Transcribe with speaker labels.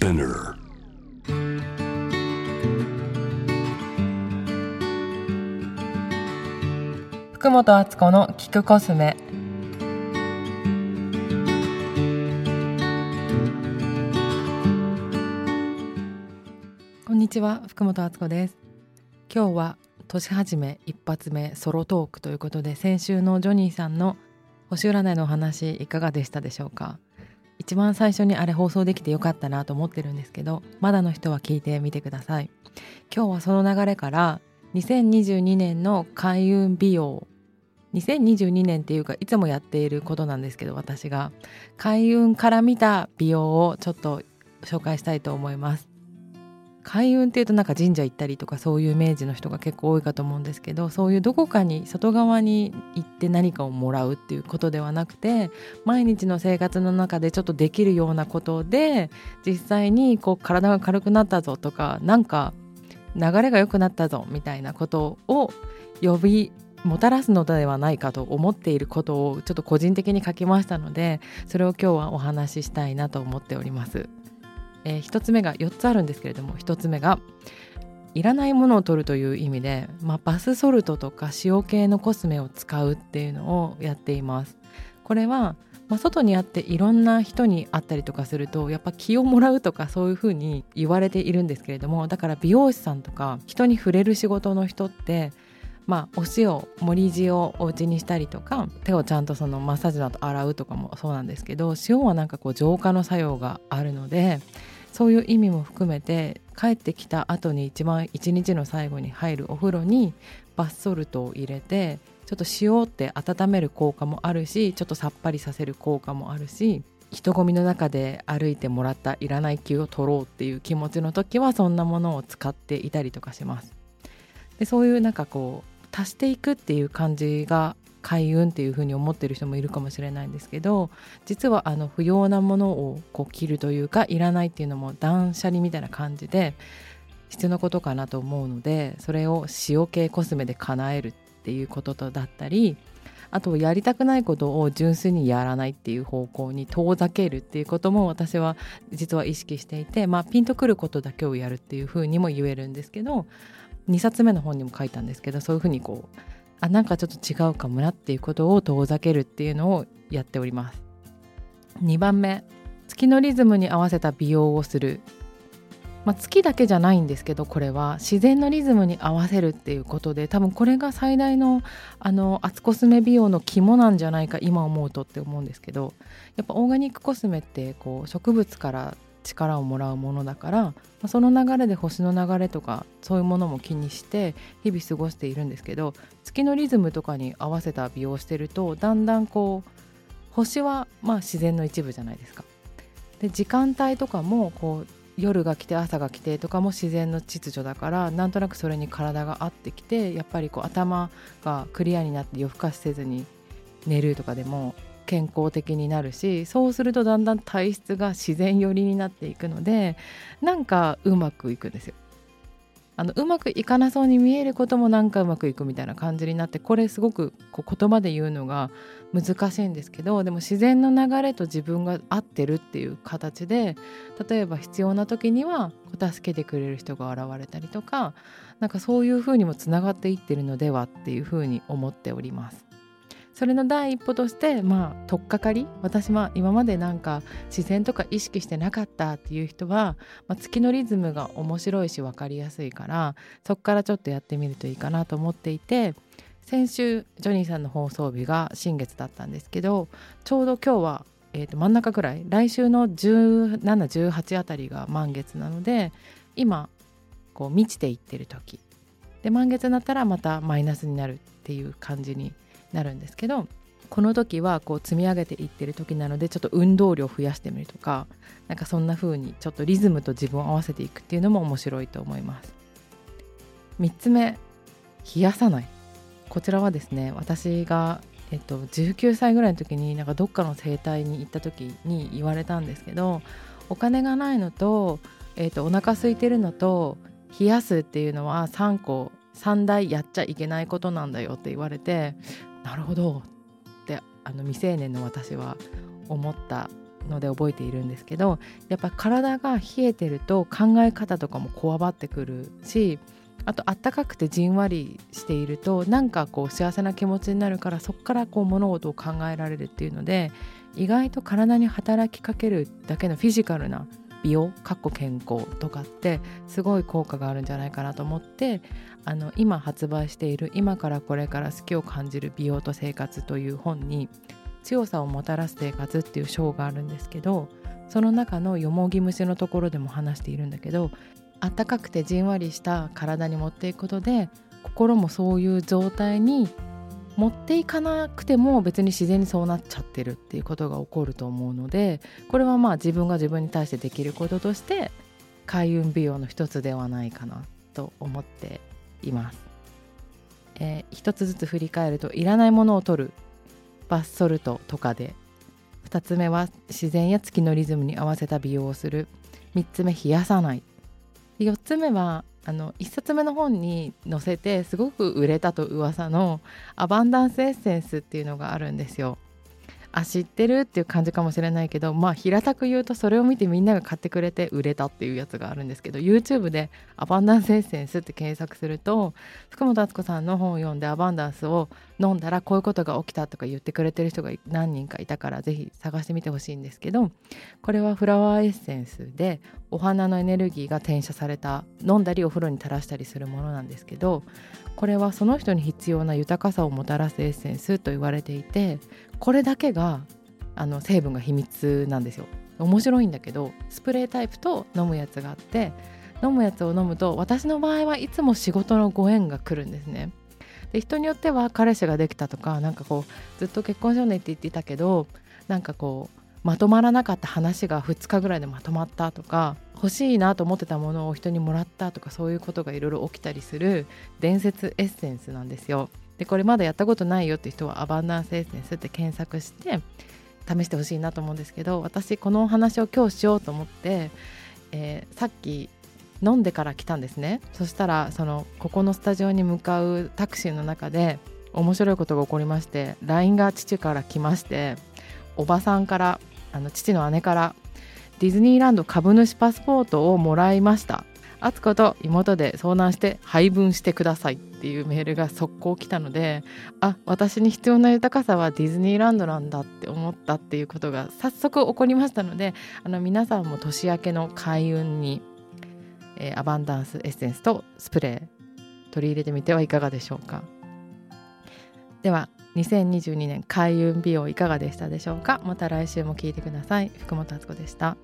Speaker 1: Spinner.
Speaker 2: 福本敦子の聞くコスメこんにちは福本敦子です今日は年始め一発目ソロトークということで先週のジョニーさんの星占いのお話いかがでしたでしょうか一番最初にあれ放送できてよかったなと思ってるんですけどまだの人は聞いてみてください。今日はその流れから2022年の開運美容2022年っていうかいつもやっていることなんですけど私が開運から見た美容をちょっと紹介したいと思います。開運っていうとなんか神社行ったりとかそういうイメージの人が結構多いかと思うんですけどそういうどこかに外側に行って何かをもらうっていうことではなくて毎日の生活の中でちょっとできるようなことで実際にこう体が軽くなったぞとかなんか流れが良くなったぞみたいなことを呼びもたらすのではないかと思っていることをちょっと個人的に書きましたのでそれを今日はお話ししたいなと思っております。えー、1つ目が4つあるんですけれども1つ目がいらないものを取るという意味で、まあ、バスソルトとか塩系のコスメを使うっていうのをやっています。これはまあ、外にあっていろんな人に会ったりとかするとやっぱ気をもらうとかそういうふうに言われているんですけれどもだから美容師さんとか人に触れる仕事の人ってまあ、お塩盛り塩をお家にしたりとか手をちゃんとそのマッサージの後洗うとかもそうなんですけど塩はなんかこう浄化の作用があるのでそういう意味も含めて帰ってきた後に一番一日の最後に入るお風呂にバスソルトを入れてちょっと塩って温める効果もあるしちょっとさっぱりさせる効果もあるし人混みの中で歩いてもらったいらない気を取ろうっていう気持ちの時はそんなものを使っていたりとかします。でそういうなんかこう足していくっていう感じが開運っていう風に思ってる人もいるかもしれないんですけど実はあの不要なものをこう切るというかいらないっていうのも断捨離みたいな感じで必要なことかなと思うのでそれを塩系コスメで叶えるっていうこととだったりあとやりたくないことを純粋にやらないっていう方向に遠ざけるっていうことも私は実は意識していて、まあ、ピンとくることだけをやるっていうふうにも言えるんですけど2冊目の本にも書いたんですけどそういうふうにこうあなんかちょっと違うかもなっていうことを遠ざけるっていうのをやっております。2番目月のリズムに合わせた美容をする、まあ、月だけじゃないんですけどこれは自然のリズムに合わせるっていうことで多分これが最大のあの厚コスメ美容の肝なんじゃないか今思うとって思うんですけどやっぱオーガニックコスメってこう植物から力をもらうものだから、その流れで星の流れとかそういうものも気にして日々過ごしているんですけど月のリズムとかに合わせた美容をしてるとだんだんこう星はまあ自然の一部じゃないですか。で時間帯とかもこう夜が来て朝が来てとかも自然の秩序だからなんとなくそれに体が合ってきてやっぱりこう頭がクリアになって夜更かしせずに寝るとかでも健康的になるしそうするとだんだん体質が自然寄りになっていくのでなんかうまくいくんですよ。あのうまくいかなそうに見えることもなんかうまくいくみたいな感じになってこれすごくこう言葉で言うのが難しいんですけどでも自然の流れと自分が合ってるっていう形で例えば必要な時には助けてくれる人が現れたりとかなんかそういう風にもつながっていってるのではっていう風に思っております。それの第一歩としてまあ取っかかり私は今までなんか自然とか意識してなかったっていう人は、まあ、月のリズムが面白いし分かりやすいからそこからちょっとやってみるといいかなと思っていて先週ジョニーさんの放送日が新月だったんですけどちょうど今日は、えー、と真ん中ぐらい来週の1718あたりが満月なので今こう満ちていってる時。で満月になったらまたマイナスになるっていう感じになるんですけどこの時はこう積み上げていってる時なのでちょっと運動量を増やしてみるとかなんかそんな風にちょっとリズムと自分を合わせていくっていうのも面白いと思います。3つ目冷やさない。こちらはですね私がえっと、19歳ぐらいの時になんかどっかの整体に行った時に言われたんですけどお金がないのと,、えっとお腹空いてるのと冷やすっていうのは3個3大やっちゃいけないことなんだよって言われてなるほど。ってあの未成年の私は思ったので覚えているんですけどやっぱ体が冷えてると考え方とかもこわばってくるしあとあったかくてじんわりしているとなんかこう幸せな気持ちになるからそこからこう物事を考えられるっていうので意外と体に働きかけるだけのフィジカルな美容かっこ健康とかってすごい効果があるんじゃないかなと思ってあの今発売している「今からこれから好きを感じる美容と生活」という本に「強さをもたらす生活」っていう章があるんですけどその中のよもぎ虫のところでも話しているんだけど暖かくてじんわりした体に持っていくことで心もそういう状態に持っていかなくても別に自然にそうなっちゃってるっていうことが起こると思うのでこれはまあ自分が自分に対してできることとして開運美容の一つではないかなと思っています。えー、一つずつ振り返るといらないものを取るバスソルトとかで2つ目は自然や月のリズムに合わせた美容をする3つ目冷やさない4つ目はあの1冊目の本に載せてすごく売れたと噂のアバンダンスエッセンスっていうのがあるんですよ。あ知ってるっていう感じかもしれないけどまあ平たく言うとそれを見てみんなが買ってくれて売れたっていうやつがあるんですけど YouTube で「アバンダンスエッセンス」って検索すると福本敦子さんの本を読んでアバンダンスを飲んだらこういうことが起きたとか言ってくれてる人が何人かいたから是非探してみてほしいんですけどこれはフラワーエッセンスでお花のエネルギーが転写された飲んだりお風呂に垂らしたりするものなんですけどこれはその人に必要な豊かさをもたらすエッセンスと言われていてこれだけがあの成分が秘密なんですよ。面白いんだけどスプレータイプと飲むやつがあって飲むやつを飲むと私の場合はいつも仕事のご縁が来るんですね。で人によっては彼氏ができたとかなんかこうずっと結婚しようねって言ってたけどなんかこうまとまらなかった話が2日ぐらいでまとまったとか欲しいなと思ってたものを人にもらったとかそういうことがいろいろ起きたりする伝説エッセンスなんですよ。でこれまだやったことないよって人はアバンダンスエッセンスって検索して試してほしいなと思うんですけど私このお話を今日しようと思って、えー、さっき飲んでから来たんですねそしたらそのここのスタジオに向かうタクシーの中で面白いことが起こりまして LINE が父から来ましておばさんからあの父の姉からディズニーランド株主パスポートをもらいました。敦子と妹で相談して配分してくださいっていうメールが速攻来たのであ私に必要な豊かさはディズニーランドなんだって思ったっていうことが早速起こりましたのであの皆さんも年明けの開運に、えー、アバンダンスエッセンスとスプレー取り入れてみてはいかがでしょうか。では2022年開運美容いかがでしたでしょうか？また来週も聞いてください。福本敦子でした。